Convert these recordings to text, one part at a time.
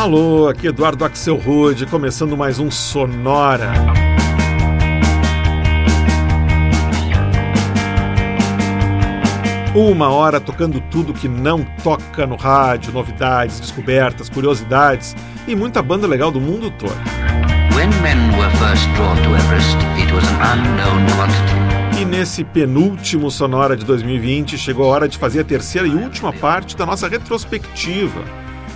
Alô, aqui Eduardo Axel Rude, começando mais um Sonora. Uma hora tocando tudo que não toca no rádio, novidades, descobertas, curiosidades e muita banda legal do mundo todo. E nesse penúltimo Sonora de 2020 chegou a hora de fazer a terceira e última parte da nossa retrospectiva,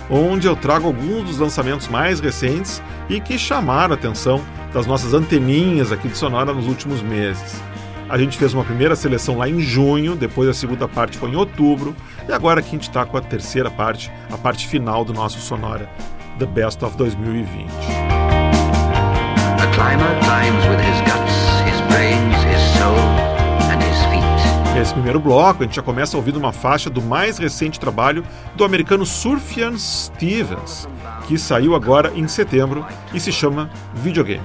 onde eu trago alguns dos lançamentos mais recentes e que chamaram a atenção das nossas anteninhas aqui de Sonora nos últimos meses. A gente fez uma primeira seleção lá em junho, depois a segunda parte foi em outubro, e agora aqui a gente está com a terceira parte, a parte final do nosso Sonora, The Best of 2020. A climber climbs with his guts, his brains, Nesse primeiro bloco, a gente já começa ouvindo uma faixa do mais recente trabalho do americano Surfian Stevens, que saiu agora em setembro e se chama Videogame.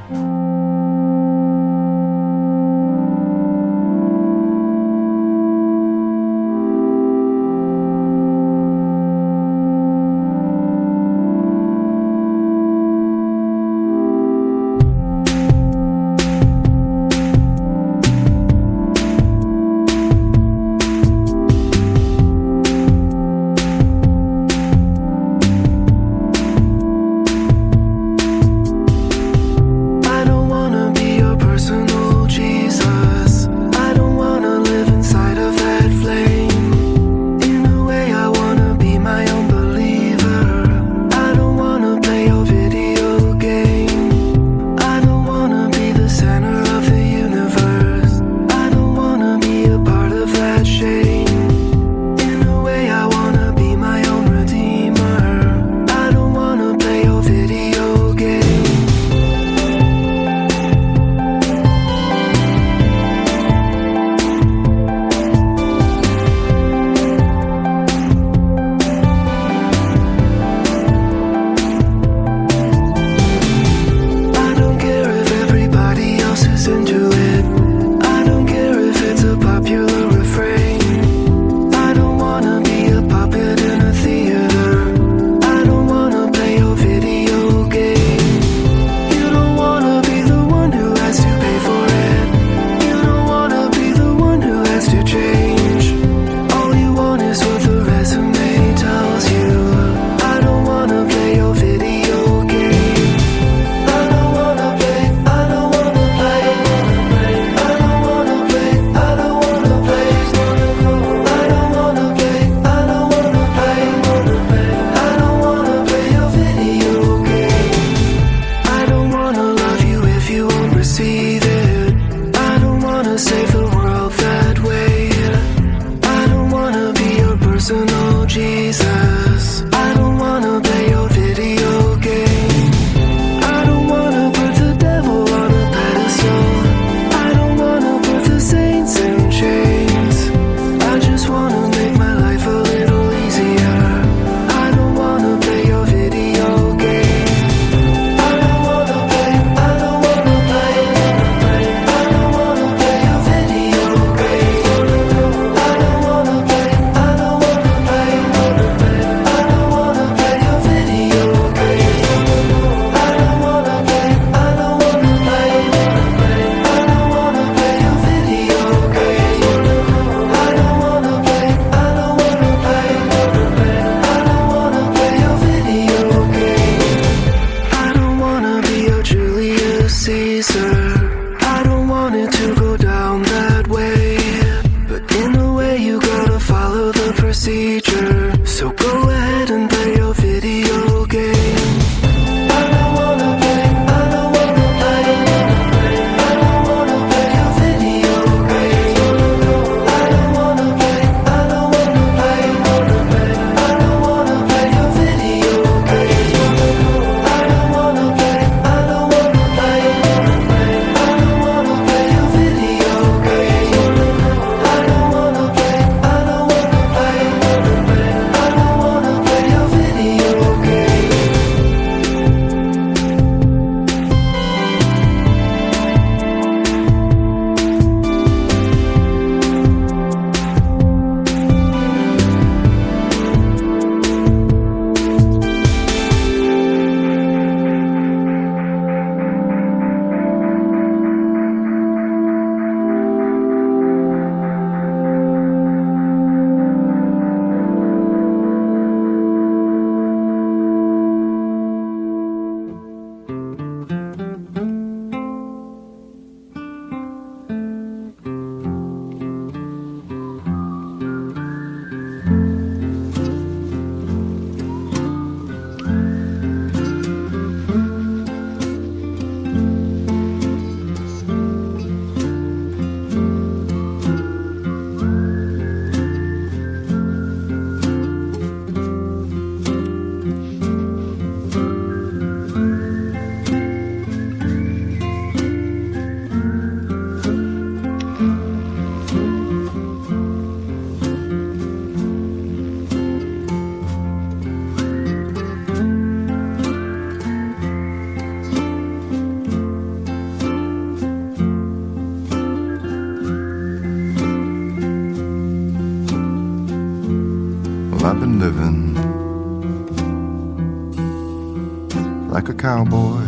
Cowboy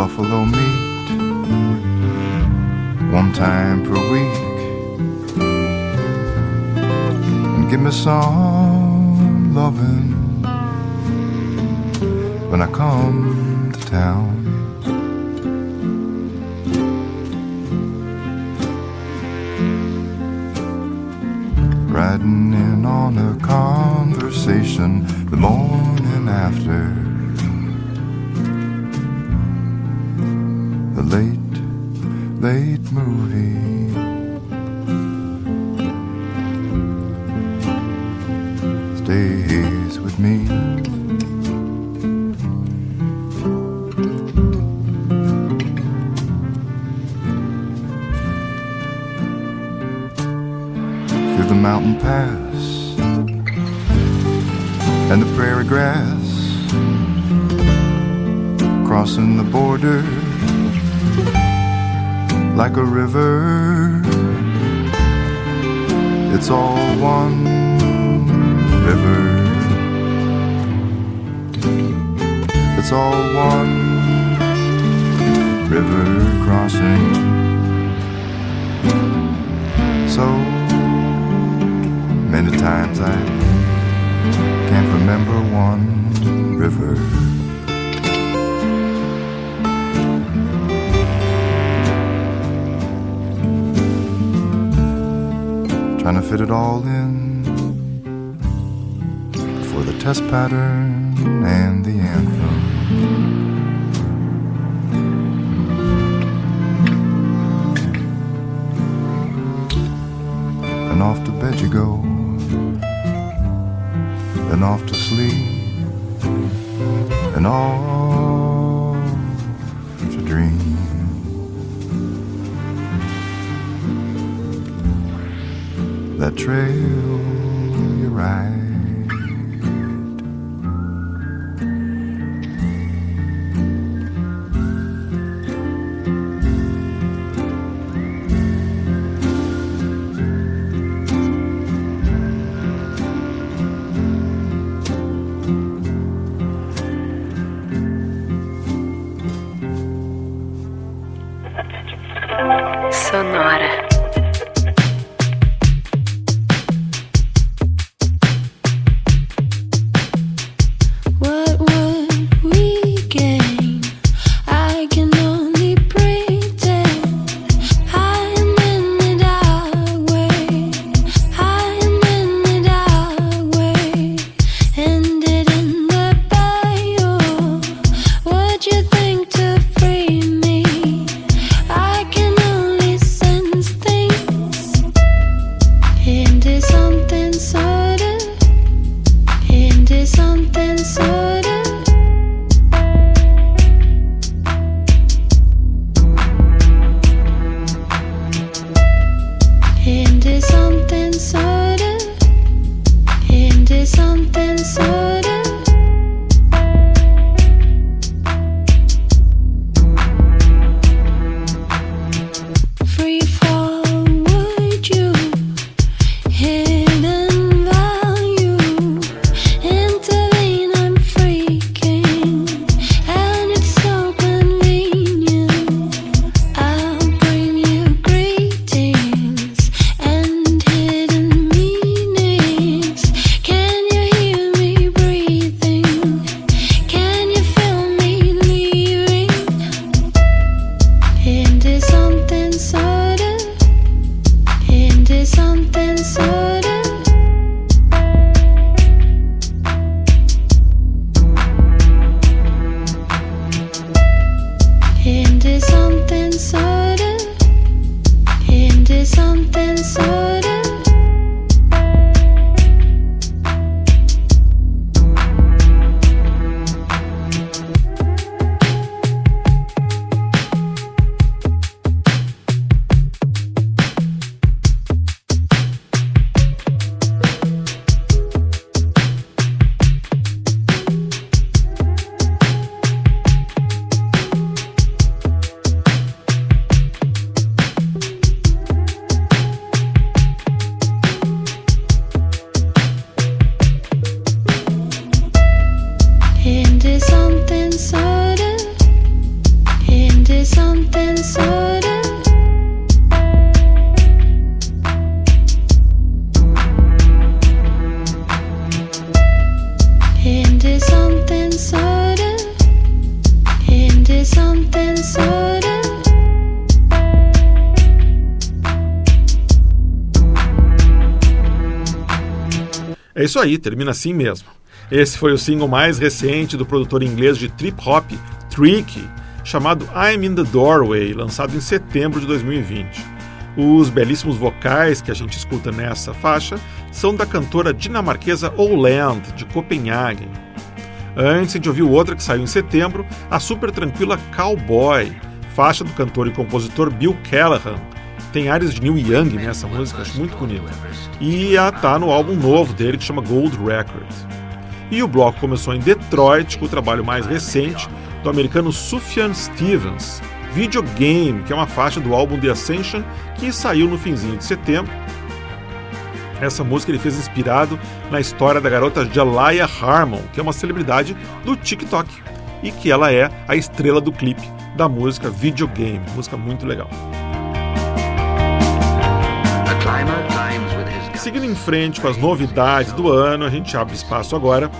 buffalo meat one time per week. And give me some loving when I come to town. riding in on a conversation the morning after late movie. Stays with me. through the mountain pass and the prairie grass, crossing the border like a river. It's all one river. It's all one river crossing. So many times I can't remember one river. Fit it all in for the test pattern and the anthem. And off to bed you go and off to sleep and off to dream. That trail you ride. É isso aí, termina assim mesmo. Esse foi o single mais recente do produtor inglês de trip hop, Tricky, chamado I'm in the Doorway, lançado em setembro de 2020. Os belíssimos vocais que a gente escuta nessa faixa são da cantora dinamarquesa Oland, de Copenhagen. Antes, gente ouviu outra que saiu em setembro, a super tranquila Cowboy, faixa do cantor e compositor Bill Callahan. Tem áreas de Neil Young nessa música, acho muito bonita. E ela tá no álbum novo dele que chama Gold Record. E o bloco começou em Detroit com o trabalho mais recente do americano Sufjan Stevens, Videogame, que é uma faixa do álbum The Ascension que saiu no finzinho de setembro. Essa música ele fez inspirado na história da garota Jalaya Harmon, que é uma celebridade do TikTok e que ela é a estrela do clipe da música Videogame, música muito legal. Seguindo em frente com as novidades do ano, a gente abre espaço agora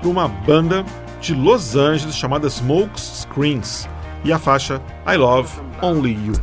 para uma banda de Los Angeles chamada Smoke Screens e a faixa I Love Only You.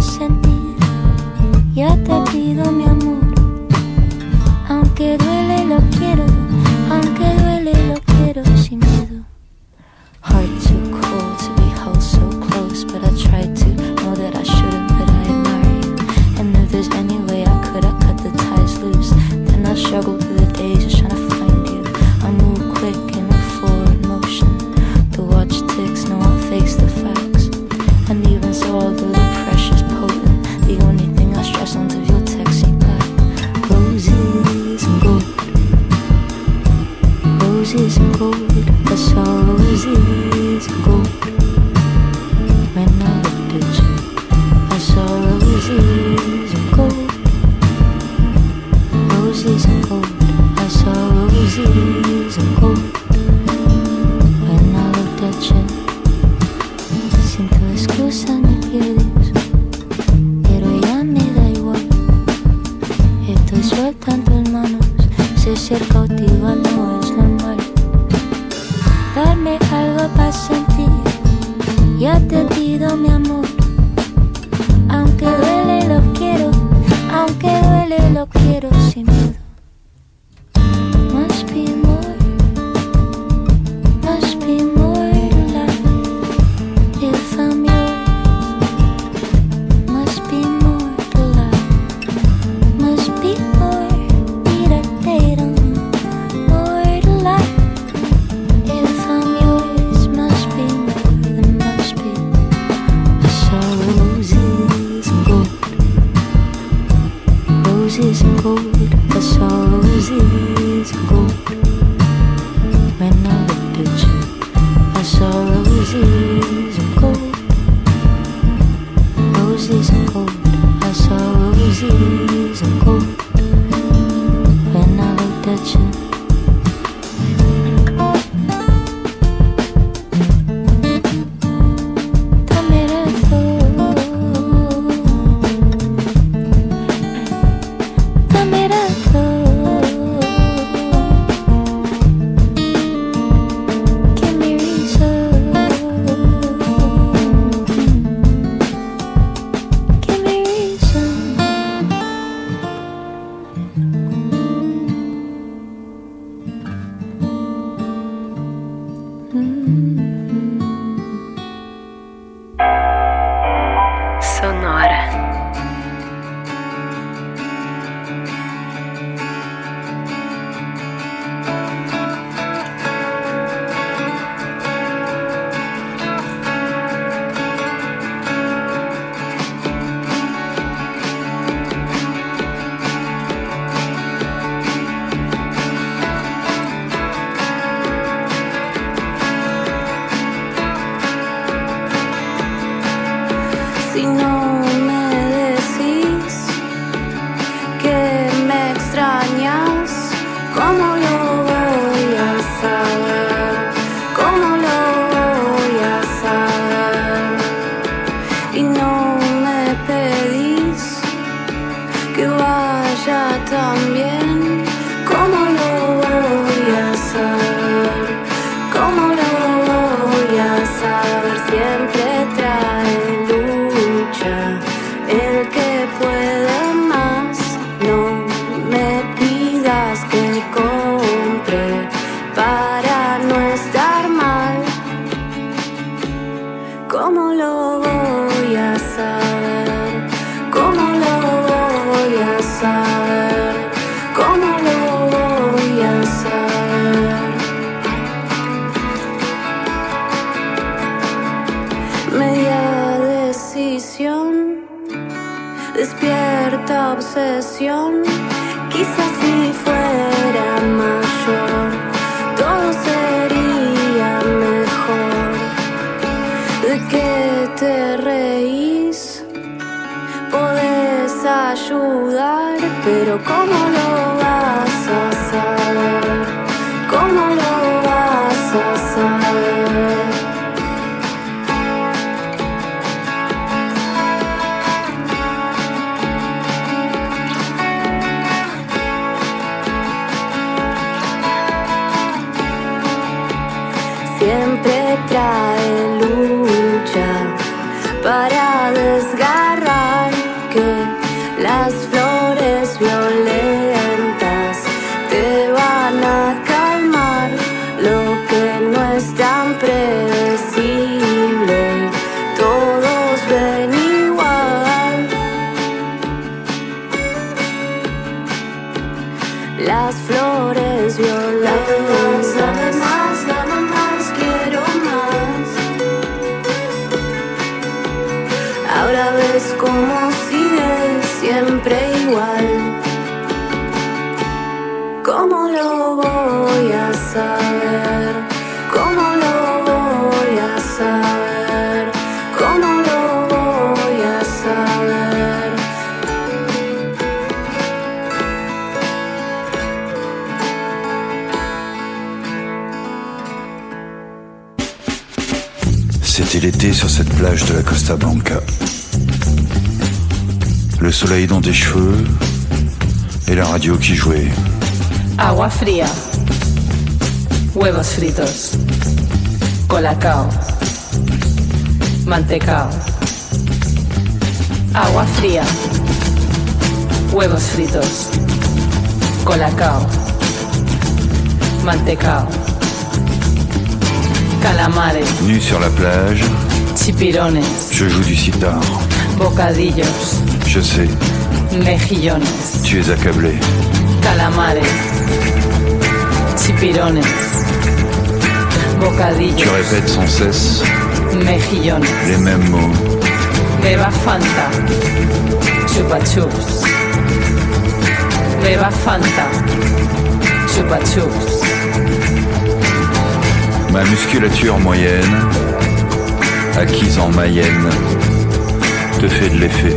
Sẽ done Las flores l'été sur cette plage de la Costa Blanca. Le soleil dans tes cheveux et la radio qui jouait. Agua fría. Huevos fritos. Colacao. Mantecao. Agua fría. Huevos fritos. Colacao. Mantecao. Calamares. Nu sur la plage, Chipirones. je joue du sitar. Bocadillos. Je sais, Mejillones. tu es accablé. Calamares. Chipirones. Bocadillos. Tu répètes sans cesse Mejillones. les mêmes mots. Beba Fanta. Chupa chups. Beba Fanta. Chupa chups. Ma musculature moyenne, acquise en Mayenne, te fait de l'effet.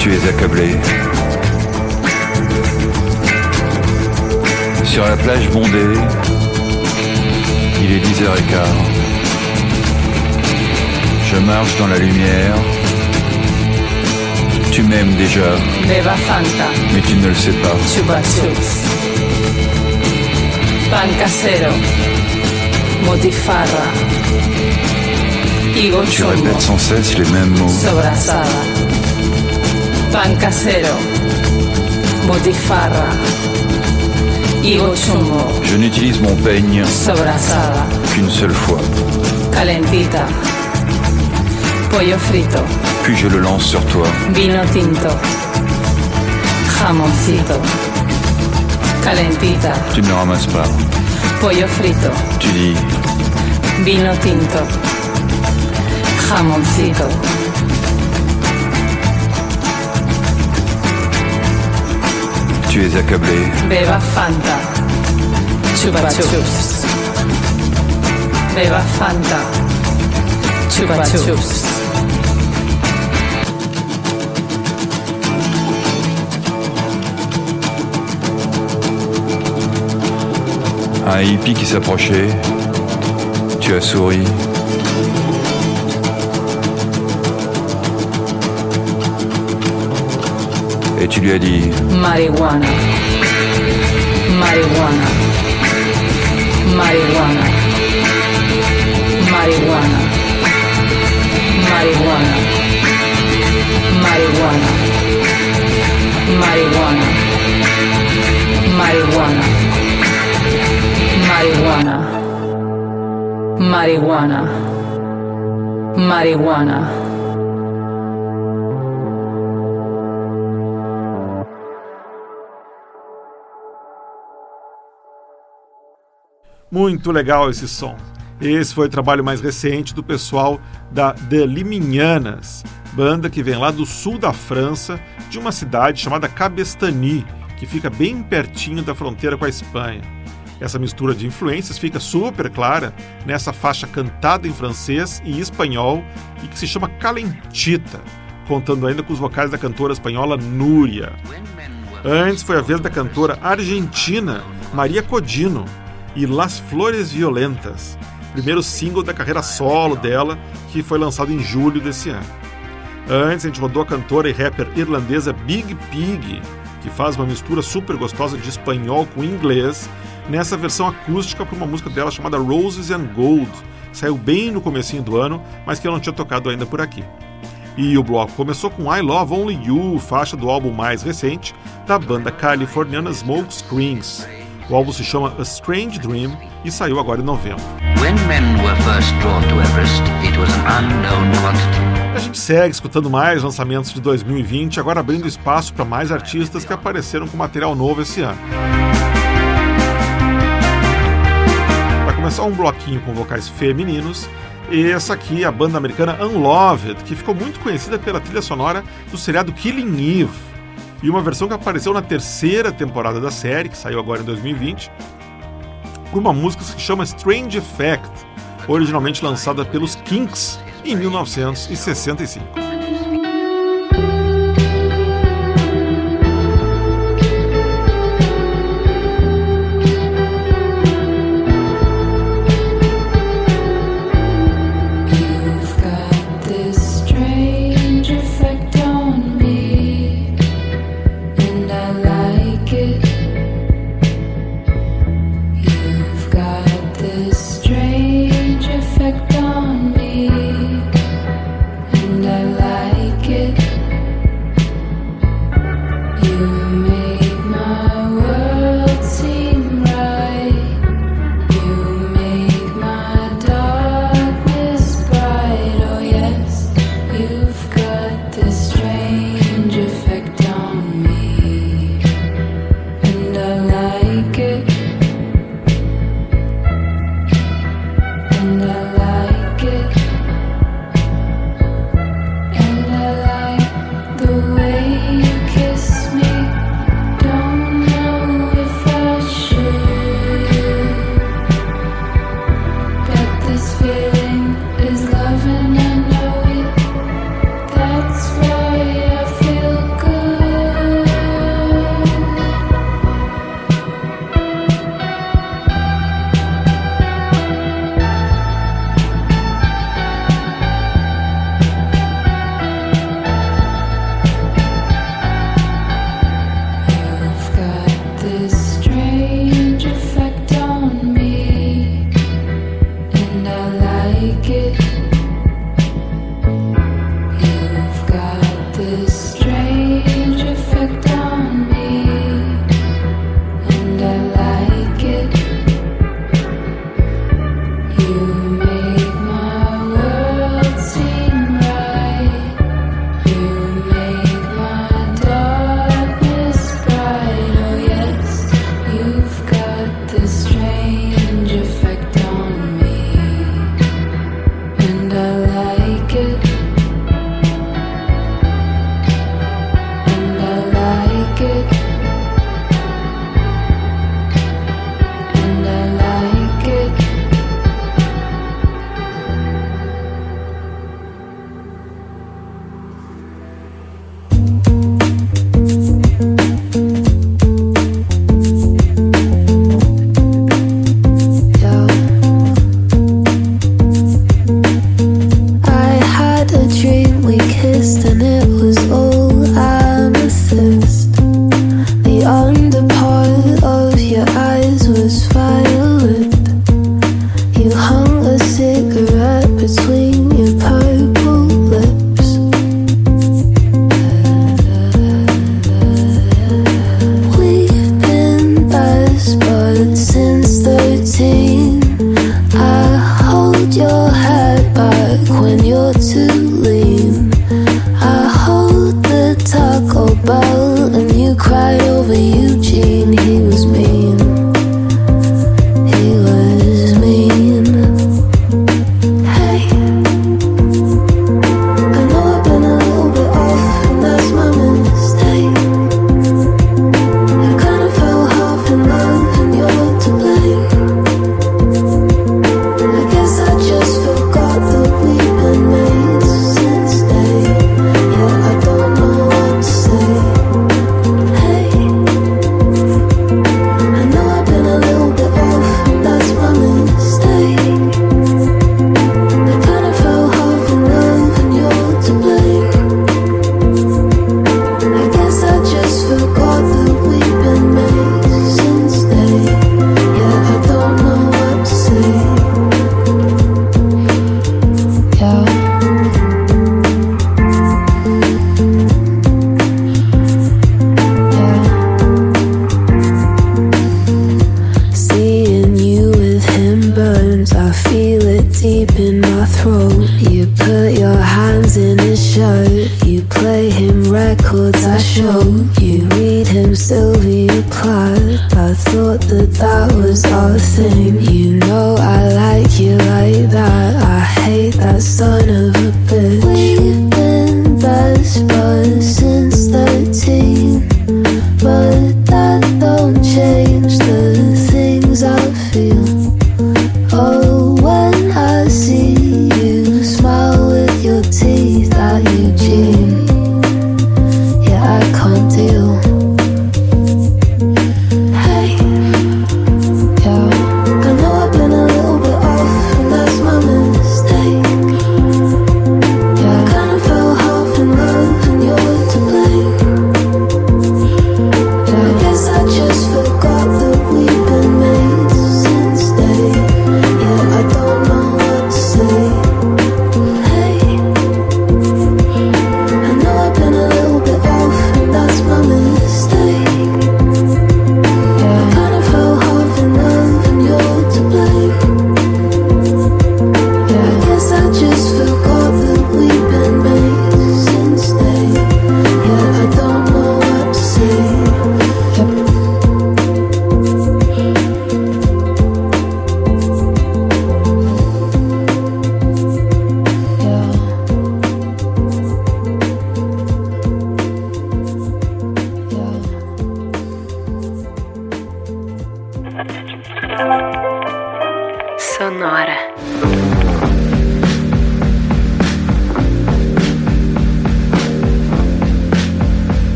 Tu es accablé. Sur la plage bondée, il est 10h15. Je marche dans la lumière. Tu m'aimes déjà, Beba Fanta. mais tu ne le sais pas. Chupa chups. Pan casero. Motifarra. Higo Tu chumbo. répètes sans cesse les mêmes mots. Sobrasada. Pan casero. Botifarra. Higo chumbo. Je n'utilise mon peigne Sobrasada. qu'une seule fois, Calentita. Pollo frito. puis je le lance sur toi. Vino tinto. Jamoncito. Calentita. Tu ne le ramasses pas. Pollo frito. Tu dis, Vino tinto. Jamoncito. tu es accablé. Beba Fanta. Chupa chups. Beba Fanta. Chupa chups. Un hippie qui s'approchait. Tu as souri. Et tu lui as dit, Marihuana. Marihuana. Marihuana. Marihuana. Marihuana. Marihuana. Muito legal esse som. Esse foi o trabalho mais recente do pessoal da The Liminhanas, banda que vem lá do sul da França, de uma cidade chamada Cabestany, que fica bem pertinho da fronteira com a Espanha. Essa mistura de influências fica super clara nessa faixa cantada em francês e espanhol e que se chama Calentita, contando ainda com os vocais da cantora espanhola Núria. Antes foi a vez da cantora argentina Maria Codino e Las Flores Violentas, primeiro single da carreira solo dela, que foi lançado em julho desse ano. Antes a gente rodou a cantora e rapper irlandesa Big Pig, que faz uma mistura super gostosa de espanhol com inglês, nessa versão acústica para uma música dela chamada Roses and Gold, que saiu bem no comecinho do ano, mas que eu não tinha tocado ainda por aqui. E o bloco começou com I Love Only You, faixa do álbum mais recente da banda californiana Smoke Screens. O álbum se chama A Strange Dream e saiu agora em novembro. Everest. A gente segue escutando mais lançamentos de 2020, agora abrindo espaço para mais artistas que apareceram com material novo esse ano. Começar um bloquinho com vocais femininos, e essa aqui é a banda americana Unloved, que ficou muito conhecida pela trilha sonora do seriado Killing Eve, e uma versão que apareceu na terceira temporada da série, que saiu agora em 2020, por uma música que se chama Strange Effect, originalmente lançada pelos Kinks em 1965.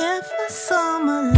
If a summer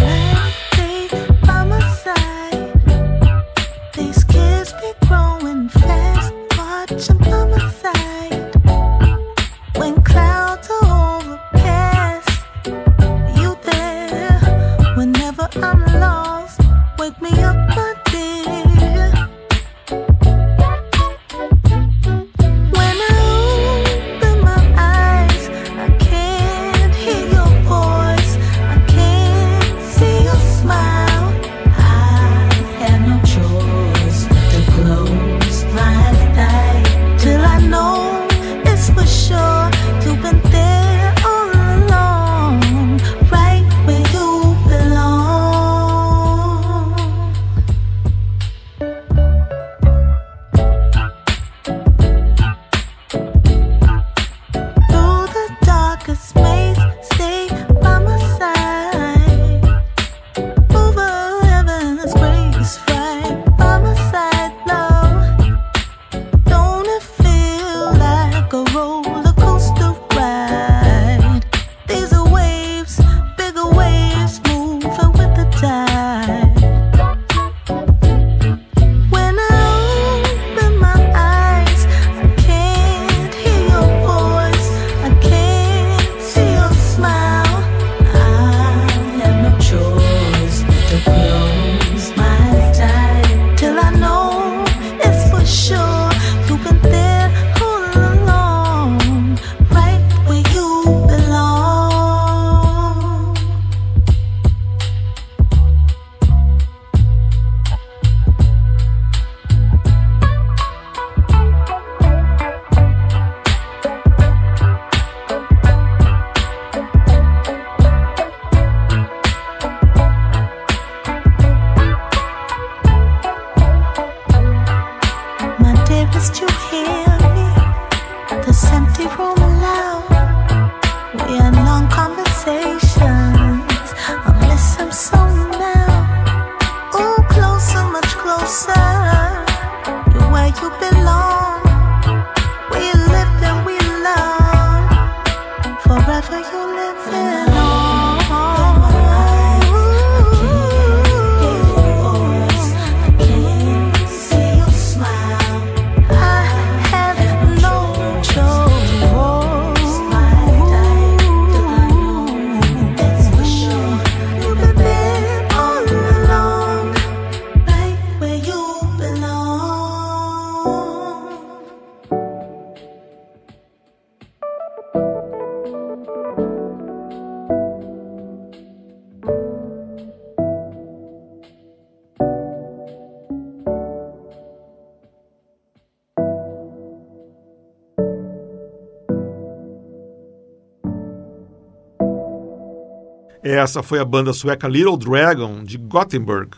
Essa foi a banda sueca Little Dragon, de Gothenburg.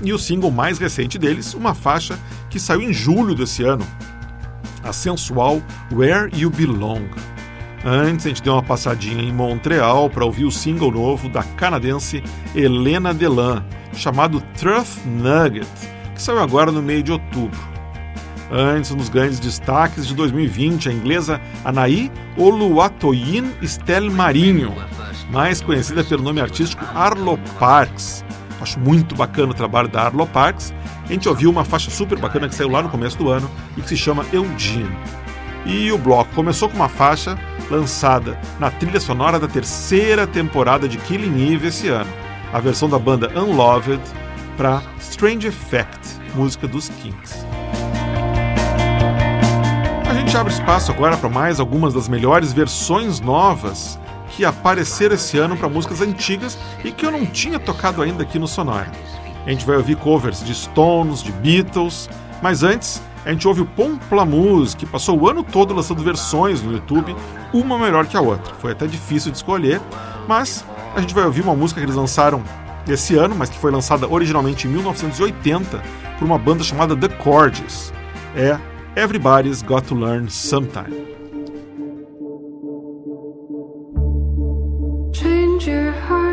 E o single mais recente deles, uma faixa que saiu em julho desse ano, a sensual Where You Belong. Antes, a gente deu uma passadinha em Montreal para ouvir o single novo da canadense Helena Delan, chamado Truth Nugget, que saiu agora no meio de outubro. Antes, nos grandes destaques de 2020, a inglesa Anaí Oluwatoyin Estel Marinho, mais conhecida pelo nome artístico Arlo Parks. Acho muito bacana o trabalho da Arlo Parks. A gente ouviu uma faixa super bacana que saiu lá no começo do ano e que se chama Eugene. E o bloco começou com uma faixa lançada na trilha sonora da terceira temporada de Killing Eve esse ano, a versão da banda Unloved para Strange Effect, música dos Kings. A gente abre espaço agora para mais algumas das melhores versões novas que apareceram esse ano para músicas antigas e que eu não tinha tocado ainda aqui no Sonora. A gente vai ouvir covers de Stones, de Beatles, mas antes a gente ouve o Pomplamoose, que passou o ano todo lançando versões no YouTube, uma melhor que a outra. Foi até difícil de escolher, mas a gente vai ouvir uma música que eles lançaram esse ano, mas que foi lançada originalmente em 1980 por uma banda chamada The Chords. É Everybody's Got to Learn Sometime. Your heart.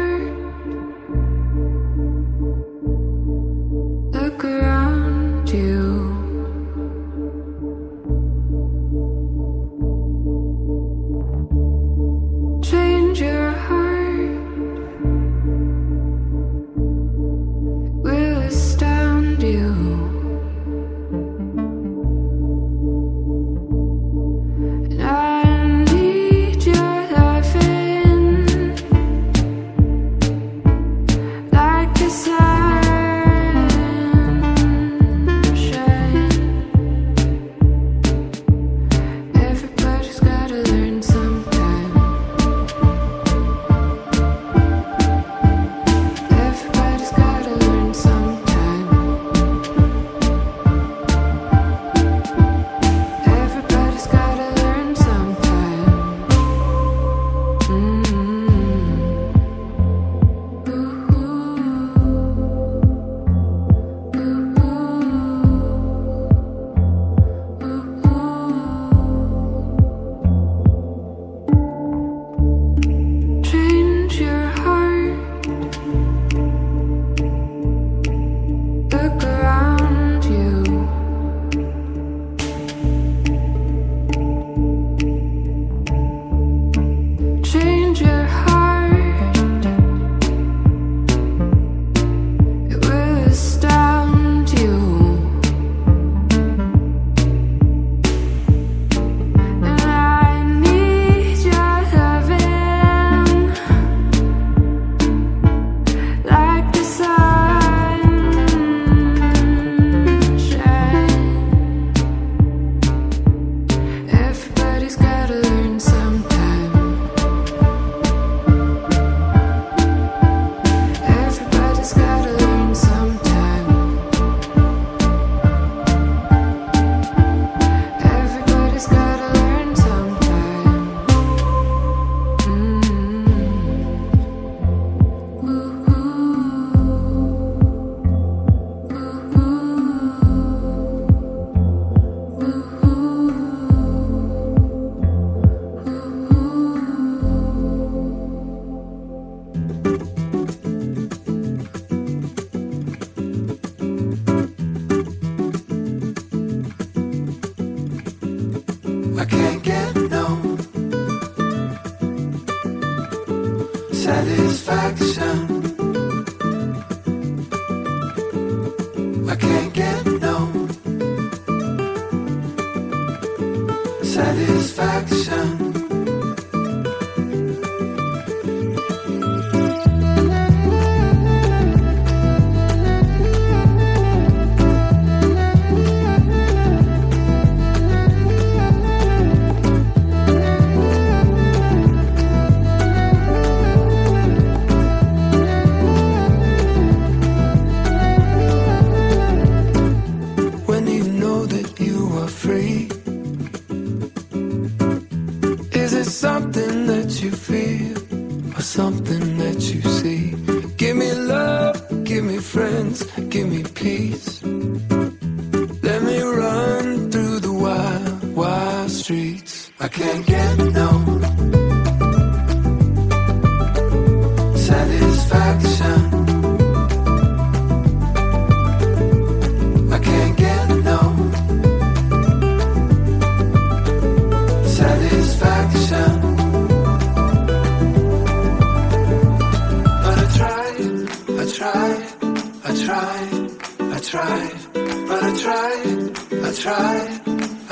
Something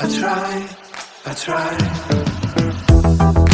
I tried, I tried.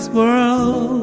this world.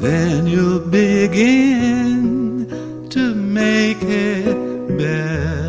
Then you'll begin to make it better,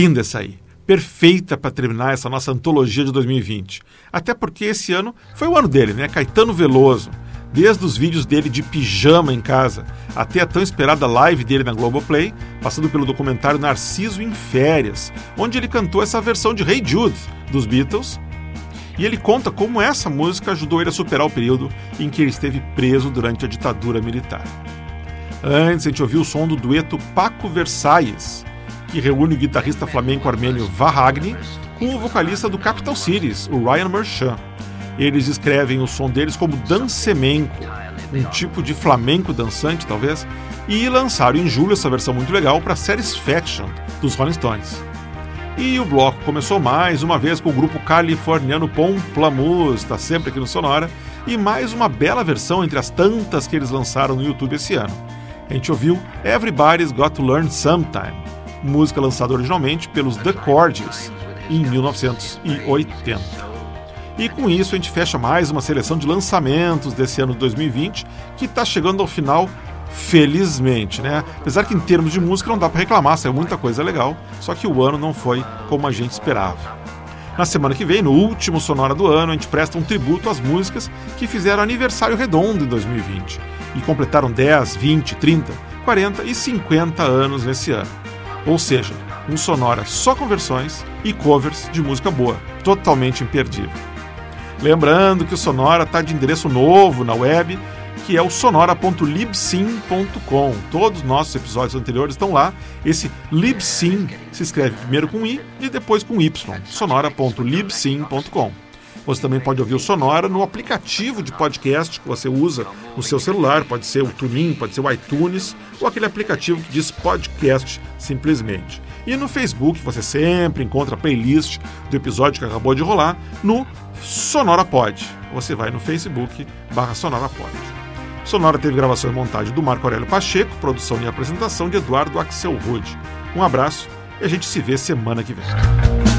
Linda essa aí. Perfeita para terminar essa nossa antologia de 2020. Até porque esse ano foi o ano dele, né? Caetano Veloso. Desde os vídeos dele de pijama em casa, até a tão esperada live dele na Globoplay, passando pelo documentário Narciso em Férias, onde ele cantou essa versão de Hey Jude dos Beatles. E ele conta como essa música ajudou ele a superar o período em que ele esteve preso durante a ditadura militar. Antes, a gente ouviu o som do dueto Paco Versalles, que reúne o guitarrista flamenco armênio Vahagni com o vocalista do Capital Cities, o Ryan Merchant. Eles escrevem o som deles como dancemenco, um tipo de flamenco dançante, talvez, e lançaram em julho essa versão muito legal para Satisfaction dos Rolling Stones. E o bloco começou mais uma vez com o grupo californiano Pomplamoose, está sempre aqui no Sonora, e mais uma bela versão entre as tantas que eles lançaram no YouTube esse ano. A gente ouviu Everybody's Got to Learn Sometime, música lançada originalmente pelos The Corgis em 1980. E com isso a gente fecha mais uma seleção de lançamentos desse ano de 2020 que está chegando ao final, felizmente, né? Apesar que em termos de música não dá para reclamar, saiu muita coisa legal, só que o ano não foi como a gente esperava. Na semana que vem, no último Sonora do ano, a gente presta um tributo às músicas que fizeram aniversário redondo em 2020 e completaram 10, 20, 30, 40 e 50 anos nesse ano. Ou seja, um Sonora só com versões e covers de música boa, totalmente imperdível. Lembrando que o Sonora está de endereço novo na web, que é o sonora.libsyn.com. Todos os nossos episódios anteriores estão lá. Esse Libsyn se escreve primeiro com I e depois com Y. sonora.libsyn.com. Você também pode ouvir o Sonora no aplicativo de podcast que você usa no seu celular, pode ser o TuneIn, pode ser o iTunes, ou aquele aplicativo que diz podcast simplesmente. E no Facebook você sempre encontra a playlist do episódio que acabou de rolar no Sonora Pod. Você vai no Facebook barra Sonora Pod. Sonora teve gravação e montagem do Marco Aurélio Pacheco, produção e apresentação de Eduardo Axel Rude. Um abraço e a gente se vê semana que vem.